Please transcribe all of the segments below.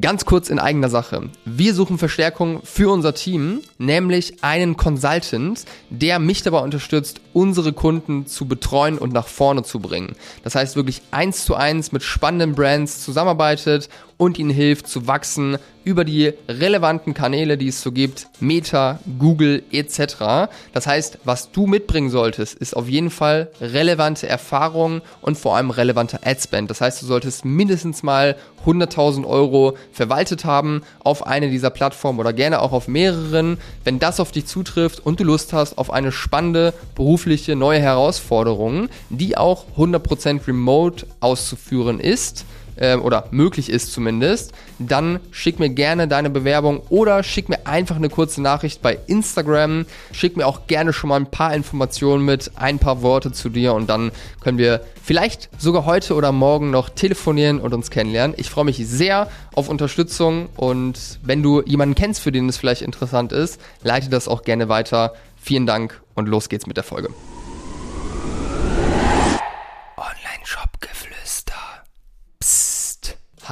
Ganz kurz in eigener Sache. Wir suchen Verstärkung für unser Team, nämlich einen Consultant, der mich dabei unterstützt, unsere Kunden zu betreuen und nach vorne zu bringen. Das heißt wirklich eins zu eins mit spannenden Brands zusammenarbeitet und ihnen hilft zu wachsen über die relevanten Kanäle, die es so gibt, Meta, Google etc. Das heißt, was du mitbringen solltest, ist auf jeden Fall relevante Erfahrungen und vor allem relevante Adspend. Das heißt, du solltest mindestens mal 100.000 Euro verwaltet haben auf eine dieser Plattformen oder gerne auch auf mehreren. Wenn das auf dich zutrifft und du Lust hast auf eine spannende berufliche neue Herausforderung, die auch 100% remote auszuführen ist, äh, oder möglich ist zumindest, dann schick mir gerne deine Bewerbung oder schick mir einfach eine kurze Nachricht bei Instagram. Schick mir auch gerne schon mal ein paar Informationen mit, ein paar Worte zu dir und dann können wir vielleicht sogar heute oder morgen noch telefonieren und uns kennenlernen. Ich freue mich sehr auf Unterstützung und wenn du jemanden kennst, für den es vielleicht interessant ist, leite das auch gerne weiter. Vielen Dank und los geht's mit der Folge.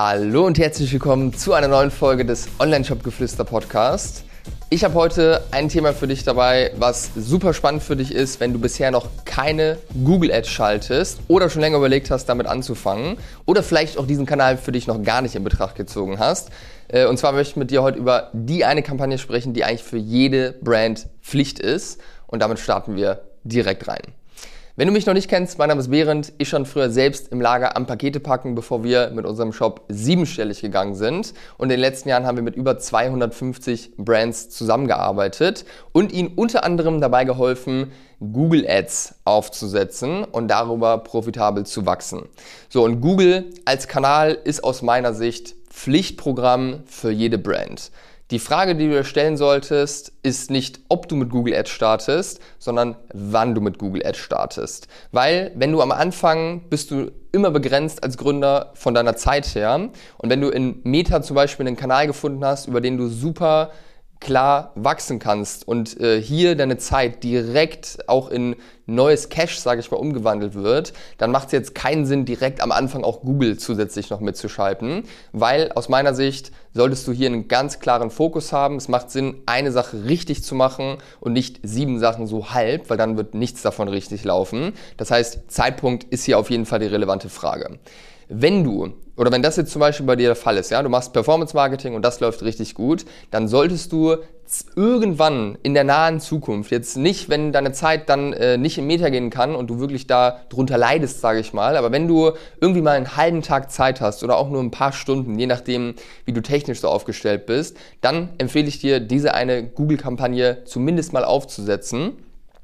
Hallo und herzlich willkommen zu einer neuen Folge des Online-Shop-Geflüster Podcast. Ich habe heute ein Thema für dich dabei, was super spannend für dich ist, wenn du bisher noch keine Google Ads schaltest oder schon länger überlegt hast, damit anzufangen oder vielleicht auch diesen Kanal für dich noch gar nicht in Betracht gezogen hast. Äh, und zwar möchte ich mit dir heute über die eine Kampagne sprechen, die eigentlich für jede Brand Pflicht ist. Und damit starten wir direkt rein. Wenn du mich noch nicht kennst, mein Name ist Behrend. Ich schon früher selbst im Lager am Pakete packen, bevor wir mit unserem Shop siebenstellig gegangen sind. Und in den letzten Jahren haben wir mit über 250 Brands zusammengearbeitet und ihnen unter anderem dabei geholfen, Google Ads aufzusetzen und darüber profitabel zu wachsen. So, und Google als Kanal ist aus meiner Sicht Pflichtprogramm für jede Brand. Die Frage, die du dir stellen solltest, ist nicht, ob du mit Google Ads startest, sondern wann du mit Google Ads startest. Weil wenn du am Anfang bist du immer begrenzt als Gründer von deiner Zeit her. Und wenn du in Meta zum Beispiel einen Kanal gefunden hast, über den du super klar wachsen kannst und äh, hier deine Zeit direkt auch in neues Cash, sage ich mal, umgewandelt wird, dann macht es jetzt keinen Sinn, direkt am Anfang auch Google zusätzlich noch mitzuschalten, weil aus meiner Sicht solltest du hier einen ganz klaren Fokus haben. Es macht Sinn, eine Sache richtig zu machen und nicht sieben Sachen so halb, weil dann wird nichts davon richtig laufen. Das heißt, Zeitpunkt ist hier auf jeden Fall die relevante Frage. Wenn du, oder wenn das jetzt zum Beispiel bei dir der Fall ist, ja, du machst Performance Marketing und das läuft richtig gut, dann solltest du irgendwann in der nahen Zukunft, jetzt nicht, wenn deine Zeit dann äh, nicht im Meter gehen kann und du wirklich da drunter leidest, sage ich mal, aber wenn du irgendwie mal einen halben Tag Zeit hast oder auch nur ein paar Stunden, je nachdem, wie du technisch so aufgestellt bist, dann empfehle ich dir, diese eine Google-Kampagne zumindest mal aufzusetzen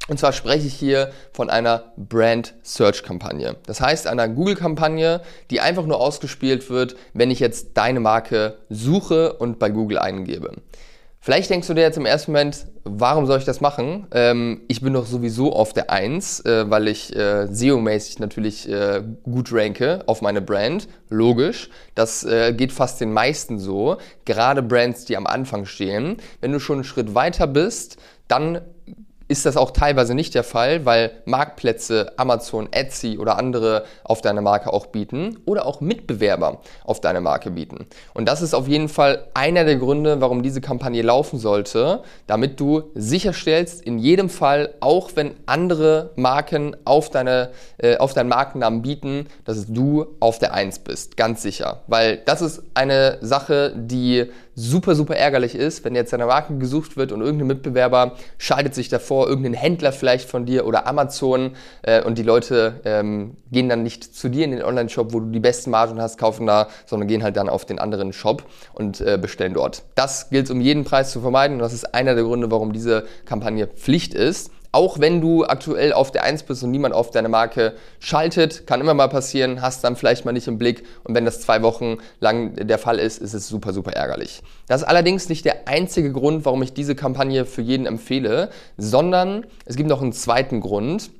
und zwar spreche ich hier von einer Brand Search Kampagne. Das heißt einer Google Kampagne, die einfach nur ausgespielt wird, wenn ich jetzt deine Marke suche und bei Google eingebe. Vielleicht denkst du dir jetzt im ersten Moment, warum soll ich das machen? Ähm, ich bin doch sowieso auf der Eins, äh, weil ich äh, SEO-mäßig natürlich äh, gut ranke auf meine Brand. Logisch. Das äh, geht fast den meisten so. Gerade Brands, die am Anfang stehen. Wenn du schon einen Schritt weiter bist, dann ist das auch teilweise nicht der Fall, weil Marktplätze, Amazon, Etsy oder andere auf deine Marke auch bieten oder auch Mitbewerber auf deine Marke bieten. Und das ist auf jeden Fall einer der Gründe, warum diese Kampagne laufen sollte, damit du sicherstellst, in jedem Fall, auch wenn andere Marken auf, deine, äh, auf deinen Markennamen bieten, dass du auf der Eins bist, ganz sicher. Weil das ist eine Sache, die super, super ärgerlich ist, wenn jetzt deine Marke gesucht wird und irgendein Mitbewerber schaltet sich davor, irgendein Händler vielleicht von dir oder Amazon äh, und die Leute ähm, gehen dann nicht zu dir in den Online-Shop, wo du die besten Margen hast, kaufen da, sondern gehen halt dann auf den anderen Shop und äh, bestellen dort. Das gilt um jeden Preis zu vermeiden und das ist einer der Gründe, warum diese Kampagne Pflicht ist. Auch wenn du aktuell auf der 1 bist und niemand auf deine Marke schaltet, kann immer mal passieren, hast dann vielleicht mal nicht im Blick und wenn das zwei Wochen lang der Fall ist, ist es super, super ärgerlich. Das ist allerdings nicht der einzige Grund, warum ich diese Kampagne für jeden empfehle, sondern es gibt noch einen zweiten Grund.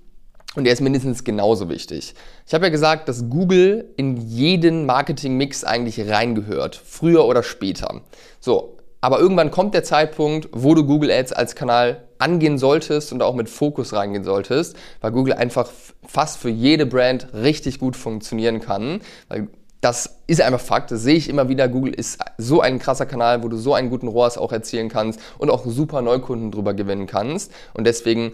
Und der ist mindestens genauso wichtig. Ich habe ja gesagt, dass Google in jeden Marketing-Mix eigentlich reingehört, früher oder später. So, aber irgendwann kommt der Zeitpunkt, wo du Google Ads als Kanal angehen solltest und auch mit Fokus reingehen solltest, weil Google einfach fast für jede Brand richtig gut funktionieren kann. Weil Das ist einfach Fakt, das sehe ich immer wieder. Google ist so ein krasser Kanal, wo du so einen guten ROAS auch erzielen kannst und auch super Neukunden drüber gewinnen kannst. Und deswegen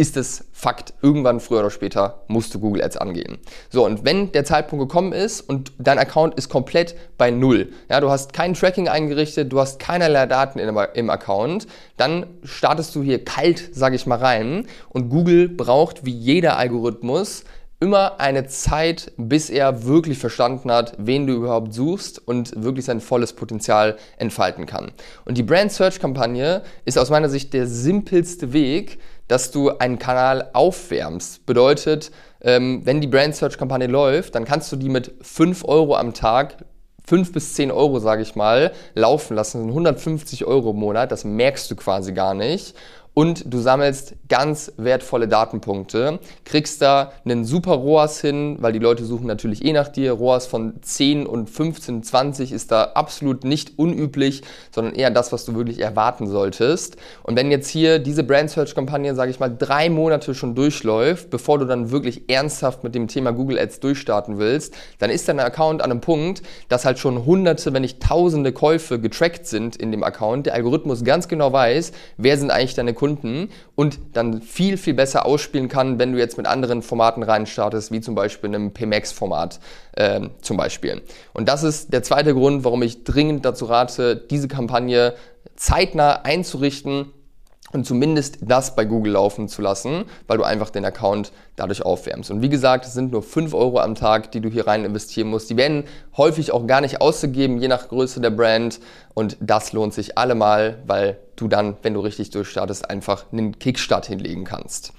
ist es Fakt. Irgendwann, früher oder später, musst du Google Ads angehen. So, und wenn der Zeitpunkt gekommen ist und dein Account ist komplett bei Null, ja, du hast kein Tracking eingerichtet, du hast keinerlei Daten im, im Account, dann startest du hier kalt, sage ich mal, rein und Google braucht wie jeder Algorithmus immer eine Zeit, bis er wirklich verstanden hat, wen du überhaupt suchst und wirklich sein volles Potenzial entfalten kann. Und die Brand Search Kampagne ist aus meiner Sicht der simpelste Weg, dass du einen Kanal aufwärmst. Bedeutet, ähm, wenn die Brand Search Kampagne läuft, dann kannst du die mit 5 Euro am Tag 5 bis 10 Euro, sage ich mal, laufen lassen. Das sind 150 Euro im Monat, das merkst du quasi gar nicht und du sammelst ganz wertvolle Datenpunkte, kriegst da einen super ROAS hin, weil die Leute suchen natürlich eh nach dir. ROAS von 10 und 15, 20 ist da absolut nicht unüblich, sondern eher das, was du wirklich erwarten solltest. Und wenn jetzt hier diese Brand Search Kampagne, sage ich mal, drei Monate schon durchläuft, bevor du dann wirklich ernsthaft mit dem Thema Google Ads durchstarten willst, dann ist dein Account an einem Punkt, dass halt schon hunderte, wenn nicht tausende Käufe getrackt sind in dem Account. Der Algorithmus ganz genau weiß, wer sind eigentlich deine Kunden und dann viel, viel besser ausspielen kann, wenn du jetzt mit anderen Formaten reinstartest, wie zum Beispiel einem PMAX-Format äh, zum Beispiel. Und das ist der zweite Grund, warum ich dringend dazu rate, diese Kampagne zeitnah einzurichten und zumindest das bei Google laufen zu lassen, weil du einfach den Account dadurch aufwärmst. Und wie gesagt, es sind nur 5 Euro am Tag, die du hier rein investieren musst. Die werden häufig auch gar nicht ausgegeben, je nach Größe der Brand. Und das lohnt sich allemal, weil du dann, wenn du richtig durchstartest, einfach einen Kickstart hinlegen kannst.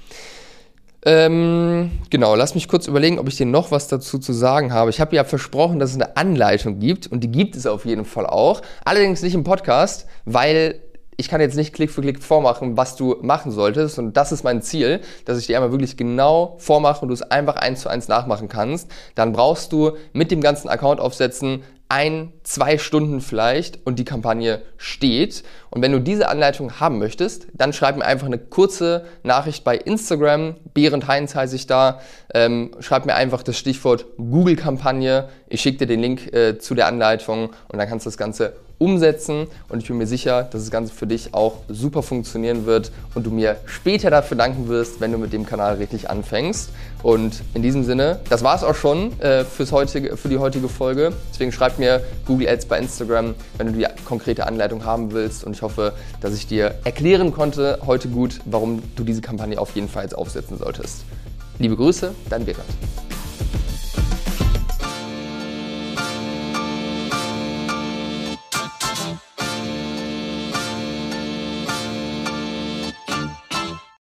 Ähm, genau, lass mich kurz überlegen, ob ich dir noch was dazu zu sagen habe. Ich habe ja versprochen, dass es eine Anleitung gibt und die gibt es auf jeden Fall auch. Allerdings nicht im Podcast, weil ich kann jetzt nicht Klick für Klick vormachen, was du machen solltest. Und das ist mein Ziel, dass ich dir einmal wirklich genau vormache und du es einfach eins zu eins nachmachen kannst. Dann brauchst du mit dem ganzen Account aufsetzen ein, zwei Stunden vielleicht und die Kampagne steht. Und wenn du diese Anleitung haben möchtest, dann schreib mir einfach eine kurze Nachricht bei Instagram. Berend Heinz heiße ich da. Ähm, schreib mir einfach das Stichwort Google-Kampagne. Ich schicke dir den Link äh, zu der Anleitung und dann kannst du das Ganze umsetzen und ich bin mir sicher, dass das Ganze für dich auch super funktionieren wird und du mir später dafür danken wirst, wenn du mit dem Kanal richtig anfängst. Und in diesem Sinne, das war es auch schon äh, fürs heutige, für die heutige Folge. Deswegen schreib mir Google Ads bei Instagram, wenn du die konkrete Anleitung haben willst. Und ich hoffe, dass ich dir erklären konnte heute gut, warum du diese Kampagne auf jeden Fall jetzt aufsetzen solltest. Liebe Grüße, dein Behrend.